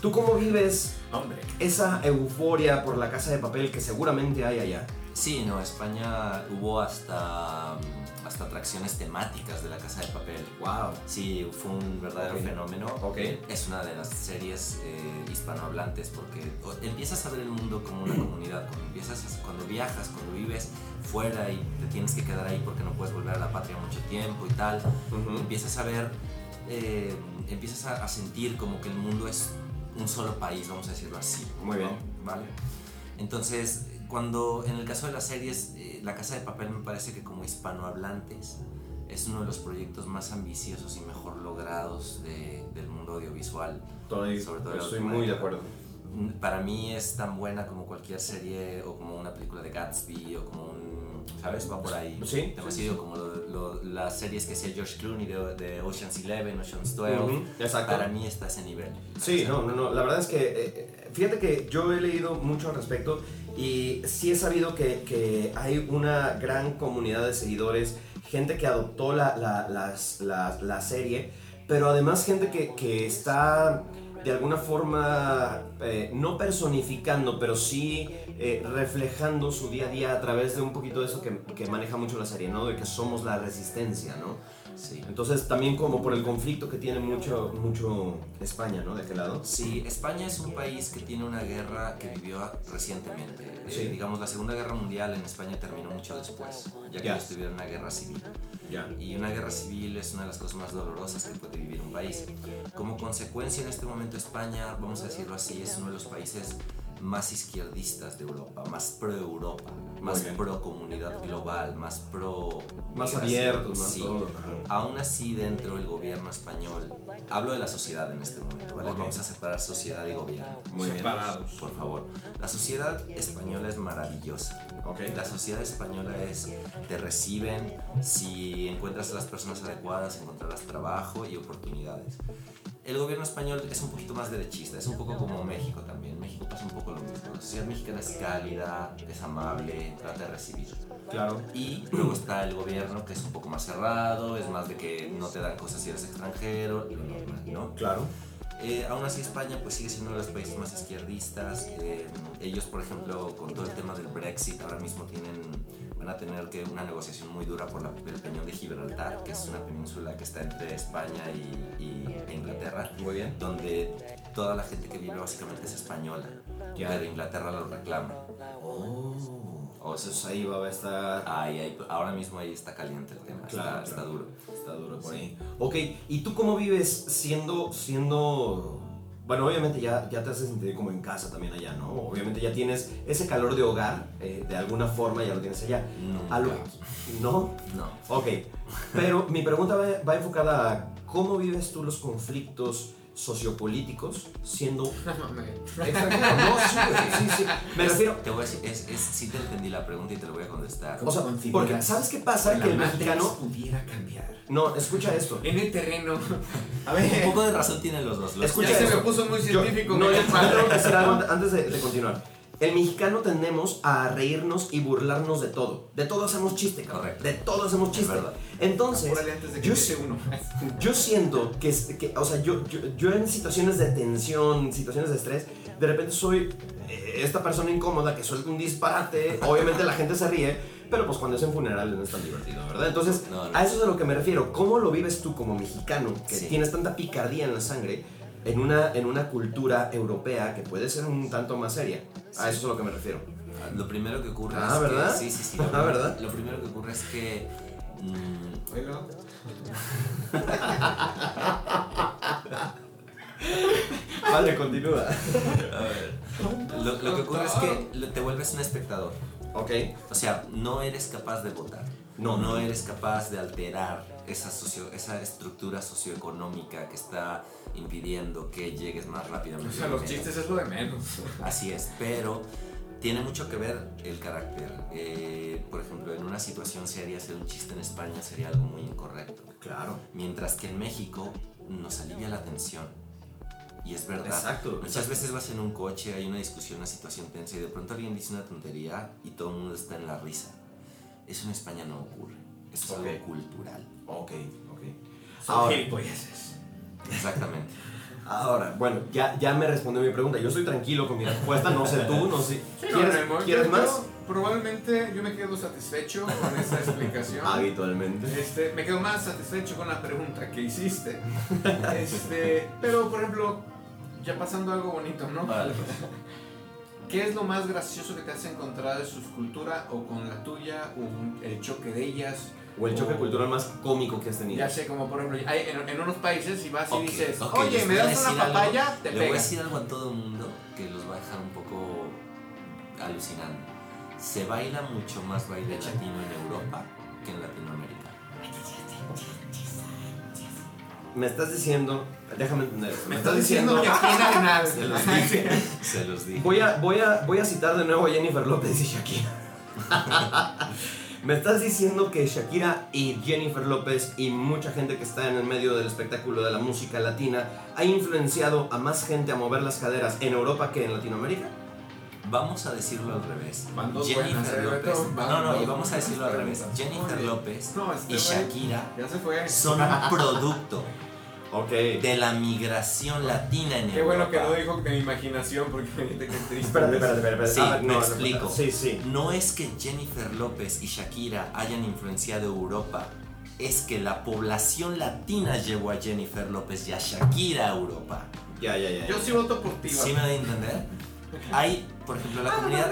[SPEAKER 1] ¿Tú cómo vives
[SPEAKER 2] Hombre.
[SPEAKER 1] esa euforia por la casa de papel que seguramente hay allá?
[SPEAKER 3] Sí, no, España hubo hasta, hasta atracciones temáticas de la Casa de Papel.
[SPEAKER 1] ¡Wow!
[SPEAKER 3] Sí, fue un verdadero fenómeno.
[SPEAKER 1] Okay.
[SPEAKER 3] Es una de las series eh, hispanohablantes porque empiezas a ver el mundo como una comunidad. Cuando, empiezas, cuando viajas, cuando vives fuera y te tienes que quedar ahí porque no puedes volver a la patria mucho tiempo y tal, empiezas a ver, eh, empiezas a, sentir como que el mundo es un solo país, vamos a decirlo así.
[SPEAKER 1] Muy bien.
[SPEAKER 3] ¿Vale? Entonces, cuando en el caso de las series, eh, La Casa de Papel me parece que como hispanohablantes es uno de los proyectos más ambiciosos y mejor logrados del mundo audiovisual.
[SPEAKER 1] sobre todo estoy muy de acuerdo.
[SPEAKER 3] Para mí es tan buena como cualquier serie o como una película de Gatsby o como un ¿sabes? Va por ahí.
[SPEAKER 1] Sí.
[SPEAKER 3] Demasiado como las series que hacía George Clooney de, Ocean's Eleven, Ocean's 12.
[SPEAKER 1] Exacto.
[SPEAKER 3] Para mí está a ese nivel.
[SPEAKER 1] Sí, no, no, no. La verdad es que, eh, fíjate que yo he leído mucho al respecto y sí he sabido que, que hay una gran comunidad de seguidores, gente que adoptó la, la, la, serie, pero además gente que, que está de alguna forma, eh, no personificando, pero sí eh, reflejando su día a día a través de un poquito de eso que, que, maneja mucho la serie, ¿no? De que somos la resistencia, ¿no?
[SPEAKER 3] Sí.
[SPEAKER 1] Entonces también como por el conflicto que tiene mucho, mucho España, ¿no? De aquel lado.
[SPEAKER 3] Sí, España es un país que tiene una guerra que vivió recientemente. Eh, sí. digamos, la Segunda Guerra Mundial en España terminó mucho después, ya que ellos tuvieron una guerra civil. Y una guerra civil es una de las cosas más dolorosas que puede vivir un país. Como consecuencia, en este momento España, vamos a decirlo así, es uno de los países más izquierdistas de Europa, más pro Europa, más pro comunidad global, más pro...
[SPEAKER 1] Más abiertos, más
[SPEAKER 3] sí. Aún así, dentro del gobierno español, hablo de la sociedad en este momento, ¿vale? Vamos a separar sociedad y gobierno.
[SPEAKER 1] Muy Separados.
[SPEAKER 3] Por favor. La sociedad española es maravillosa.
[SPEAKER 1] Okay.
[SPEAKER 3] La sociedad española es, te reciben, si encuentras a las personas adecuadas, encontrarás trabajo y oportunidades el gobierno español es un poquito más derechista, es un poco como México también. México pasa un poco lo mismo. La sociedad mexicana es cálida, es amable, trata de recibir.
[SPEAKER 1] Claro.
[SPEAKER 3] Y luego está el gobierno que es un poco más cerrado, es más de que no te dan cosas si eres extranjero, lo normal, ¿no?
[SPEAKER 1] Claro.
[SPEAKER 3] Eh, aún así España pues sigue siendo uno de los países más izquierdistas. Eh, ellos, por ejemplo, con todo el tema del Brexit, ahora mismo tienen, van a tener que una negociación muy dura por la, el Peñón de Gibraltar, que es una península que está entre España y, e Inglaterra.
[SPEAKER 1] Muy bien.
[SPEAKER 3] Donde toda la gente que vive básicamente es española. Ya. Pero Inglaterra lo reclama.
[SPEAKER 1] Oh. O sea, ahí va a estar.
[SPEAKER 3] Ahí, ahora mismo ahí está caliente el tema. Claro, está, duro.
[SPEAKER 1] Está duro por ahí. Ok, ¿y tú cómo vives siendo. siendo bueno, obviamente ya, ya te haces sentir como en casa también allá, ¿no? Obviamente ya tienes ese calor de hogar, eh, de alguna forma ya lo tienes allá.
[SPEAKER 3] No.
[SPEAKER 1] ¿No?
[SPEAKER 3] No.
[SPEAKER 1] Ok, pero mi pregunta va, va enfocada a cómo vives tú los conflictos sociopolíticos siendo
[SPEAKER 3] extranjero. No, sí, sí, sí. Me refiero. Te voy a decir, es, es, sí te entendí la pregunta y te lo voy a contestar.
[SPEAKER 1] O sea, porque ¿sabes qué pasa? Que el mexicano
[SPEAKER 2] pudiera cambiar.
[SPEAKER 1] No, escucha esto.
[SPEAKER 2] En el terreno.
[SPEAKER 3] A ver. Un poco de razón tienen los dos.
[SPEAKER 1] escucha
[SPEAKER 2] se me puso muy científico.
[SPEAKER 1] no, yo, decir algo antes de, de continuar. El mexicano tendemos a reírnos y burlarnos de todo. De todo hacemos chiste,
[SPEAKER 3] Correcto.
[SPEAKER 1] De todo hacemos chiste. Entonces, yo,
[SPEAKER 2] uno.
[SPEAKER 1] yo siento que, que o sea, yo, yo, yo, en situaciones de tensión, situaciones de estrés, de repente soy eh, esta persona incómoda que suelta un disparate. Obviamente la gente se ríe, pero pues cuando es en funeral no es tan divertido, ¿verdad? Entonces, a eso es a lo que me refiero. ¿Cómo lo vives tú como mexicano, que tienes tanta picardía en la sangre? En una, en una cultura europea que puede ser un tanto más seria. A eso es a lo que me refiero.
[SPEAKER 3] Lo primero que ocurre
[SPEAKER 1] ah,
[SPEAKER 3] es
[SPEAKER 1] ¿verdad?
[SPEAKER 3] que... Sí, sí, sí.
[SPEAKER 1] ah, ¿verdad?
[SPEAKER 3] Lo primero que ocurre es que...
[SPEAKER 2] Mmm, bueno.
[SPEAKER 1] vale, continúa.
[SPEAKER 3] A ver. Lo, lo, que ocurre es que te vuelves un espectador.
[SPEAKER 1] Ok.
[SPEAKER 3] O sea, no eres capaz de votar. No, no eres capaz de alterar esa, socio, esa estructura socioeconómica que está impidiendo que llegues más rápidamente.
[SPEAKER 2] O sea, los chistes es lo de menos.
[SPEAKER 3] Así es, pero tiene mucho que ver el carácter. Eh, por ejemplo, en una situación seria, hacer un chiste en España sería algo muy incorrecto.
[SPEAKER 1] Claro.
[SPEAKER 3] Mientras que en México nos alivia la tensión. Y es verdad.
[SPEAKER 1] Exacto.
[SPEAKER 3] Muchas veces vas en un coche, hay una discusión, una situación tensa y de pronto alguien dice una tontería y todo el mundo está en la risa. Eso en España no ocurre. Es algo cultural.
[SPEAKER 1] Ok, ok.
[SPEAKER 2] Ahora,
[SPEAKER 3] Exactamente.
[SPEAKER 1] Ahora, bueno, ya, ya me respondió mi pregunta. Yo estoy tranquilo con mi respuesta, no sé tú, no sé. ¿Quieres, ¿quieres más?
[SPEAKER 2] probablemente yo me quedo satisfecho con esa explicación.
[SPEAKER 1] Habitualmente.
[SPEAKER 2] Este, me quedo más satisfecho con la pregunta que hiciste. Este, pero, por ejemplo, ya pasando algo bonito, ¿no?
[SPEAKER 3] Vale.
[SPEAKER 2] ¿Qué es lo más gracioso que te has encontrado de su cultura o con la tuya o el choque de ellas?
[SPEAKER 1] O el choque cultural más cómico que has tenido.
[SPEAKER 2] Ya sé, como por ejemplo, hay, en, unos países si vas y dices, oye, ¿me das una papaya? te
[SPEAKER 3] Le voy a decir algo a todo el mundo que los va a dejar un poco alucinando. Se baila mucho más baile latino en Europa que en Latinoamérica.
[SPEAKER 1] Me estás diciendo, déjame entender
[SPEAKER 2] Me, estás diciendo, que.
[SPEAKER 3] Se los dije. Se los dije.
[SPEAKER 1] Voy a, voy, a, voy a citar de nuevo a Jennifer López y Shakira. Me estás diciendo que Shakira y Jennifer López y mucha gente que está en el medio del espectáculo de la música latina ha influenciado a más gente a mover las caderas en Europa que en Latinoamérica?
[SPEAKER 3] Vamos a decirlo al revés.
[SPEAKER 2] Jennifer
[SPEAKER 3] López. No, no, y vamos a decirlo al revés. Jennifer López y Shakira son un producto de la migración latina en
[SPEAKER 2] Qué bueno que no dijo de mi imaginación porque que triste.
[SPEAKER 1] Espérate, espérate, espérate.
[SPEAKER 3] Sí,
[SPEAKER 1] ah,
[SPEAKER 3] me explico.
[SPEAKER 1] Sí, sí.
[SPEAKER 3] No es que Jennifer López y Shakira hayan influenciado Europa, es que la población latina llevó a Jennifer López y a Shakira a Europa.
[SPEAKER 1] Ya, ya, ya.
[SPEAKER 2] Yo sí voto por ti.
[SPEAKER 3] ¿Sí me da a entender? Hay, por ejemplo, la ah, comunidad.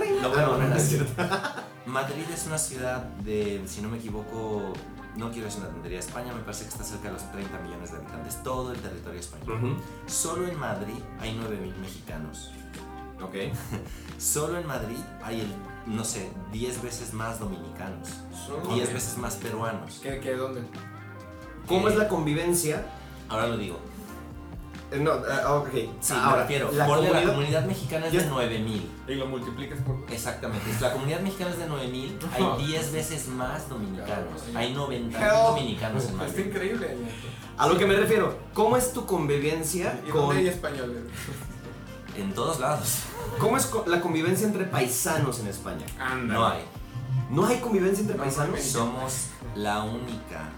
[SPEAKER 3] Madrid es una ciudad de, si no me equivoco, no quiero decir una tontería, España me parece que está cerca de los 30 millones de habitantes, todo el territorio español. Solo en Madrid hay 9 mil mexicanos.
[SPEAKER 1] Ok.
[SPEAKER 3] Solo en Madrid hay el, no sé, 10 veces más dominicanos, 10 veces más peruanos.
[SPEAKER 2] ¿Qué, qué, dónde?
[SPEAKER 1] ¿Cómo es la convivencia?
[SPEAKER 3] Ahora lo digo.
[SPEAKER 1] Eh, no, uh, ok.
[SPEAKER 3] Sí, Ahora, me refiero. La, comunidad, la comunidad mexicana es de 9000.
[SPEAKER 2] Y lo multiplicas por.
[SPEAKER 3] Exactamente. La comunidad mexicana es de 9000. Hay 10 veces más dominicanos. Hay 90 dominicanos en Madrid.
[SPEAKER 2] Está increíble.
[SPEAKER 1] A lo que me refiero, ¿cómo es tu convivencia
[SPEAKER 2] ¿Y con. hay españoles?
[SPEAKER 3] En todos lados.
[SPEAKER 1] ¿Cómo es la convivencia entre paisanos en España?
[SPEAKER 3] No hay.
[SPEAKER 1] ¿No hay convivencia entre paisanos?
[SPEAKER 3] Somos la única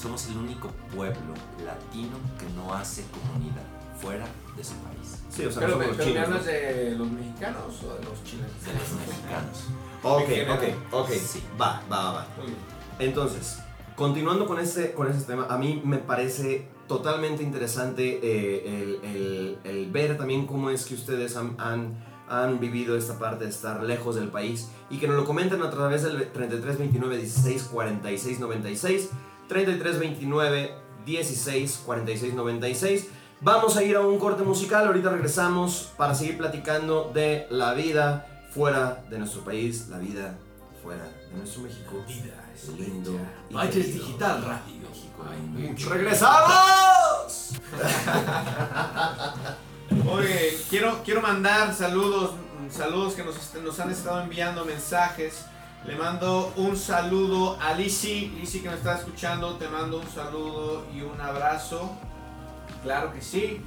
[SPEAKER 3] somos el único pueblo latino que no hace comunidad fuera de su país.
[SPEAKER 2] Sí, o sea, pero, los chinos, de los mexicanos o de los chinos?
[SPEAKER 3] De los mexicanos.
[SPEAKER 1] ok, ok, ok. Sí. Va, va, va. Entonces, continuando con este, con este tema, a mí me parece totalmente interesante eh, el, el, ver también cómo es que ustedes han, han, han, vivido esta parte de estar lejos del país y que nos lo comenten a través del 33 29 16 46 96 33 29 16 46 96. Vamos a ir a un corte musical, ahorita regresamos para seguir platicando de la vida fuera de nuestro país, la vida fuera de nuestro México.
[SPEAKER 3] Vida
[SPEAKER 1] es lindo.
[SPEAKER 3] Valles Digital Radio.
[SPEAKER 1] México ¡Regresamos!
[SPEAKER 2] Oye, quiero, quiero mandar saludos, saludos que nos, nos han estado enviando mensajes. Le mando un saludo a Lisi, Lisi que me está escuchando, te mando un saludo y un abrazo. Claro que sí.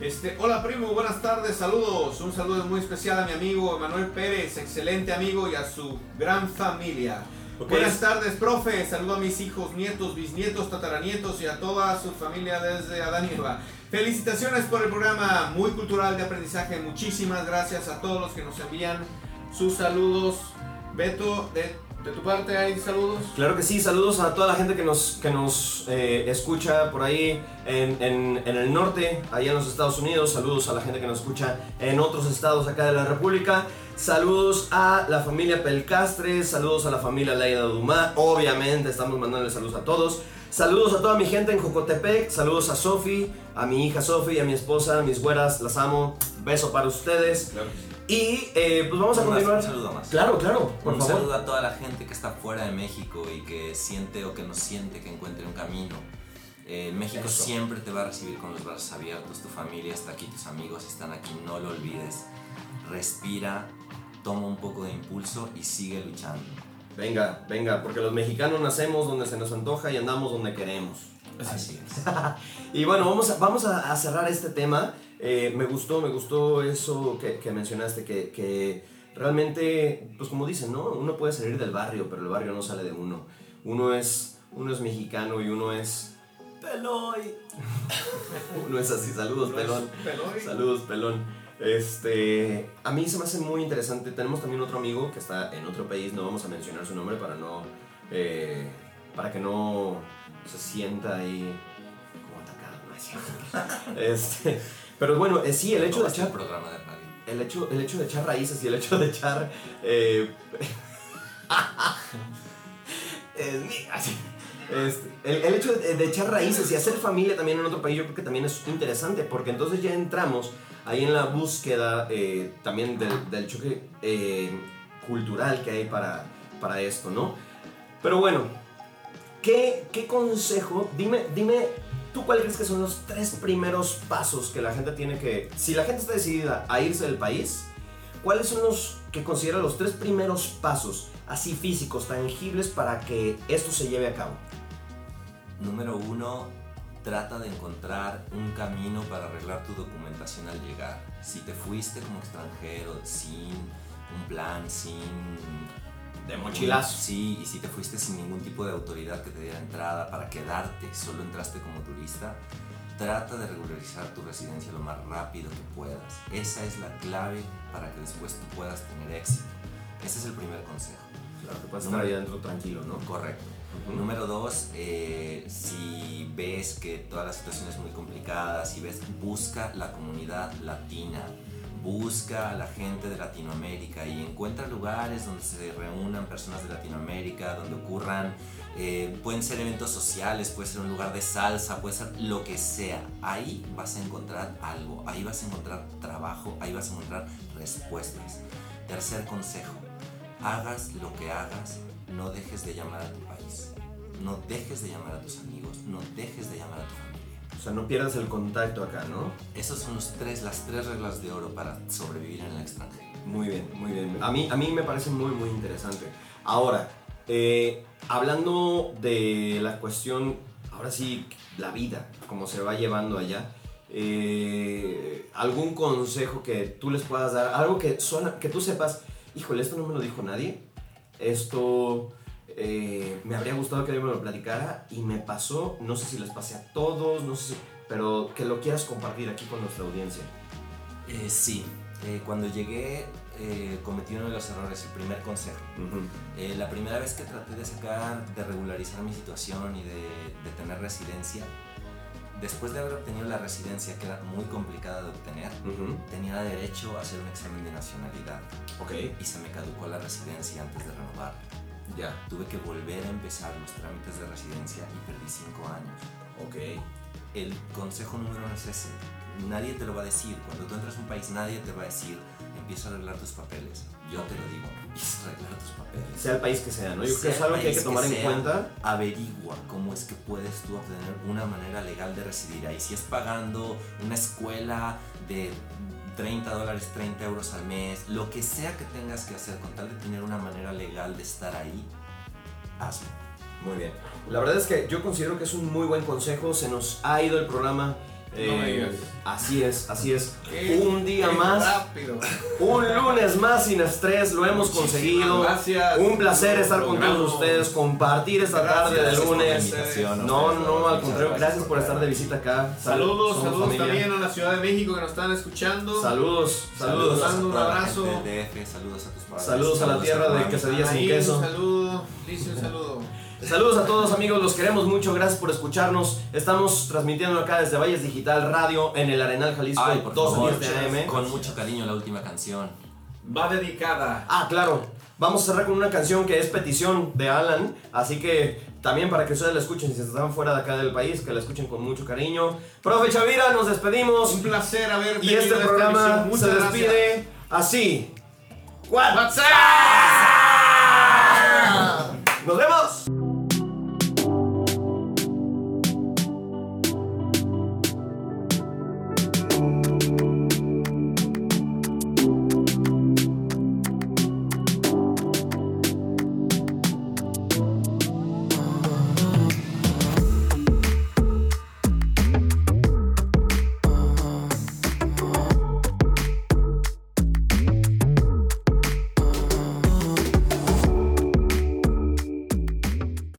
[SPEAKER 2] Este, hola primo, buenas tardes, saludos. Un saludo muy especial a mi amigo Emanuel Pérez, excelente amigo y a su gran familia. Buenas tardes, profe. Saludo a mis hijos, nietos, bisnietos, tataranietos y a toda su familia desde Adán y Eva. Felicitaciones por el programa muy cultural de aprendizaje. Muchísimas gracias a todos los que nos envían sus saludos Beto, de, tu parte hay saludos.
[SPEAKER 1] Claro que sí, saludos a toda la gente que nos, que nos eh, escucha por ahí en, en, en, el norte, allá en los Estados Unidos. Saludos a la gente que nos escucha en otros estados acá de la República. Saludos a la familia Pelcastre, saludos a la familia Leida Dumá. Obviamente estamos mandándole saludos a todos. Saludos a toda mi gente en Jocotepec, saludos a Sofi, a mi hija Sofi, a mi esposa, a mis güeras, las amo. Beso para ustedes. Y eh, pues vamos a continuar.
[SPEAKER 3] un saludo más.
[SPEAKER 1] Claro, claro,
[SPEAKER 3] por un saludo a toda la gente que está fuera de México y que siente o que no siente que encuentre un camino. Eh, México siempre te va a recibir con los brazos abiertos, tu familia está aquí, tus amigos están aquí, no lo olvides. Respira, toma un poco de impulso y sigue luchando.
[SPEAKER 1] Venga, venga, porque los mexicanos nacemos donde se nos antoja y andamos donde queremos.
[SPEAKER 3] Así es.
[SPEAKER 1] y bueno, vamos a, vamos a cerrar este tema. Eh, me gustó, me gustó eso que, que mencionaste, que, que, realmente, pues como dicen, ¿no? Uno puede salir del barrio, pero el barrio no sale de uno. Uno es, uno es mexicano y uno es... Peloy. uno es así, saludos, pelón. Saludos, pelón. Este, a mí se me hace muy interesante. Tenemos también otro amigo que está en otro país, no vamos a mencionar su nombre para no, eh, para que no se sienta ahí como atacado. este, pero bueno, eh, sí, el hecho de echar.
[SPEAKER 3] programa de
[SPEAKER 1] El hecho, el hecho de echar raíces y el hecho de echar. Eh, este, el, hecho de, echar raíces y hacer familia también en otro país, yo creo que también es interesante, porque entonces ya entramos ahí en la búsqueda eh, también del, del choque cultural que hay para, para esto, ¿no? Pero bueno, ¿qué, ¿qué consejo? Dime, dime, ¿tú cuál crees que son los tres primeros pasos que la gente tiene que... Si la gente está decidida a irse del país, ¿cuáles son los que considera los tres primeros pasos, así físicos, tangibles, para que esto se lleve a cabo?
[SPEAKER 3] Número uno, trata de encontrar un camino para arreglar tu documentación al llegar. Si te fuiste como extranjero sin un plan, sin...
[SPEAKER 1] De mochilas.
[SPEAKER 3] Sí, y si te fuiste sin ningún tipo de autoridad que te diera entrada para quedarte, solo entraste como turista, trata de regularizar tu residencia lo más rápido que puedas. Esa es la clave para que después tú puedas tener éxito. Ese es el primer consejo.
[SPEAKER 1] Claro, que puedas estar ahí adentro tranquilo, ¿no?
[SPEAKER 3] Correcto. Número dos, eh, si ves que toda la situación es muy complicada, si ves, busca la comunidad latina, busca a la gente de Latinoamérica y encuentra lugares donde se reúnan personas de Latinoamérica, donde ocurran, eh, pueden ser eventos sociales, puede ser un lugar de salsa, puede ser lo que sea. Ahí vas a encontrar algo, ahí vas a encontrar trabajo, ahí vas a encontrar respuestas. Tercer consejo, hagas lo que hagas, no dejes de llamar a tu país, no dejes de llamar a tus amigos, no dejes de llamar a tu familia.
[SPEAKER 1] O sea, no pierdas el contacto acá, ¿no?
[SPEAKER 3] Esas son los tres, las tres reglas de oro para sobrevivir en el extranjero.
[SPEAKER 1] Muy bien, muy bien. A mí, a mí me parece muy, muy interesante. Ahora, eh, hablando de la cuestión, ahora sí, la vida, cómo se va llevando allá, eh, ¿algún consejo que tú les puedas dar? Algo que, suena, que tú sepas, híjole, esto no me lo dijo nadie, esto eh, me habría gustado que alguien me lo platicara y me pasó, no sé si les pasé a todos, no sé si, pero que lo quieras compartir aquí con nuestra audiencia.
[SPEAKER 3] Eh, sí, eh, cuando llegué cometí uno de los errores, el primer consejo. la primera vez que traté de sacar, de regularizar mi situación y de, de, tener residencia, después de haber obtenido la residencia, que era muy complicada de obtener, tenía derecho a hacer un examen de nacionalidad.
[SPEAKER 1] Okay.
[SPEAKER 3] Y se me caducó la residencia antes de renovar.
[SPEAKER 1] Ya.
[SPEAKER 3] Tuve que volver a empezar los trámites de residencia y perdí cinco años.
[SPEAKER 1] Ok.
[SPEAKER 3] El consejo número uno es ese. Nadie te lo va a decir. Cuando tú entras a un país, nadie te va a decir, empieza a arreglar tus papeles. Yo te lo digo, empieza a arreglar tus papeles.
[SPEAKER 1] Sea el país que sea, ¿no? Yo creo que es algo que hay que tomar en cuenta.
[SPEAKER 3] Averigua cómo es que puedes tú obtener una manera legal de residir ahí. Si es pagando una escuela de 30 dólares, 30 euros al mes, lo que sea que tengas que hacer con tal de tener una manera legal de estar ahí, hazlo.
[SPEAKER 1] Muy bien. La verdad es que yo considero que es un muy buen consejo. Se nos ha ido el programa. Eh, así es, así es. un día más.
[SPEAKER 2] Rápido.
[SPEAKER 1] Un lunes más sin estrés, lo hemos conseguido.
[SPEAKER 2] Gracias.
[SPEAKER 1] Un placer estar con todos ustedes, compartir esta tarde de lunes. No, no, al contrario, gracias por estar de visita acá.
[SPEAKER 2] Saludos, saludos también a la Ciudad de México que nos están escuchando.
[SPEAKER 1] Saludos, saludos.
[SPEAKER 2] Dando un abrazo.
[SPEAKER 3] saludos a tus padres.
[SPEAKER 1] Saludos a la tierra de quesadillas sin queso.
[SPEAKER 2] Un saludo, Licio, un saludo.
[SPEAKER 1] Saludos a todos amigos, los queremos mucho, gracias por escucharnos. Estamos transmitiendo acá desde Valles Digital Radio en el Arenal Jalisco
[SPEAKER 3] Ay, por favor,
[SPEAKER 1] AM.
[SPEAKER 3] Con mucho cariño la última canción.
[SPEAKER 2] Va dedicada.
[SPEAKER 1] Ah, claro. Vamos a cerrar con una canción que es petición de Alan, así que también para que ustedes la escuchen si están fuera de acá del país, que la escuchen con mucho cariño. Profe Chavira, nos despedimos.
[SPEAKER 2] Un placer haber
[SPEAKER 1] Y este programa se despide así.
[SPEAKER 2] WhatsApp.
[SPEAKER 1] ¡Nos vemos!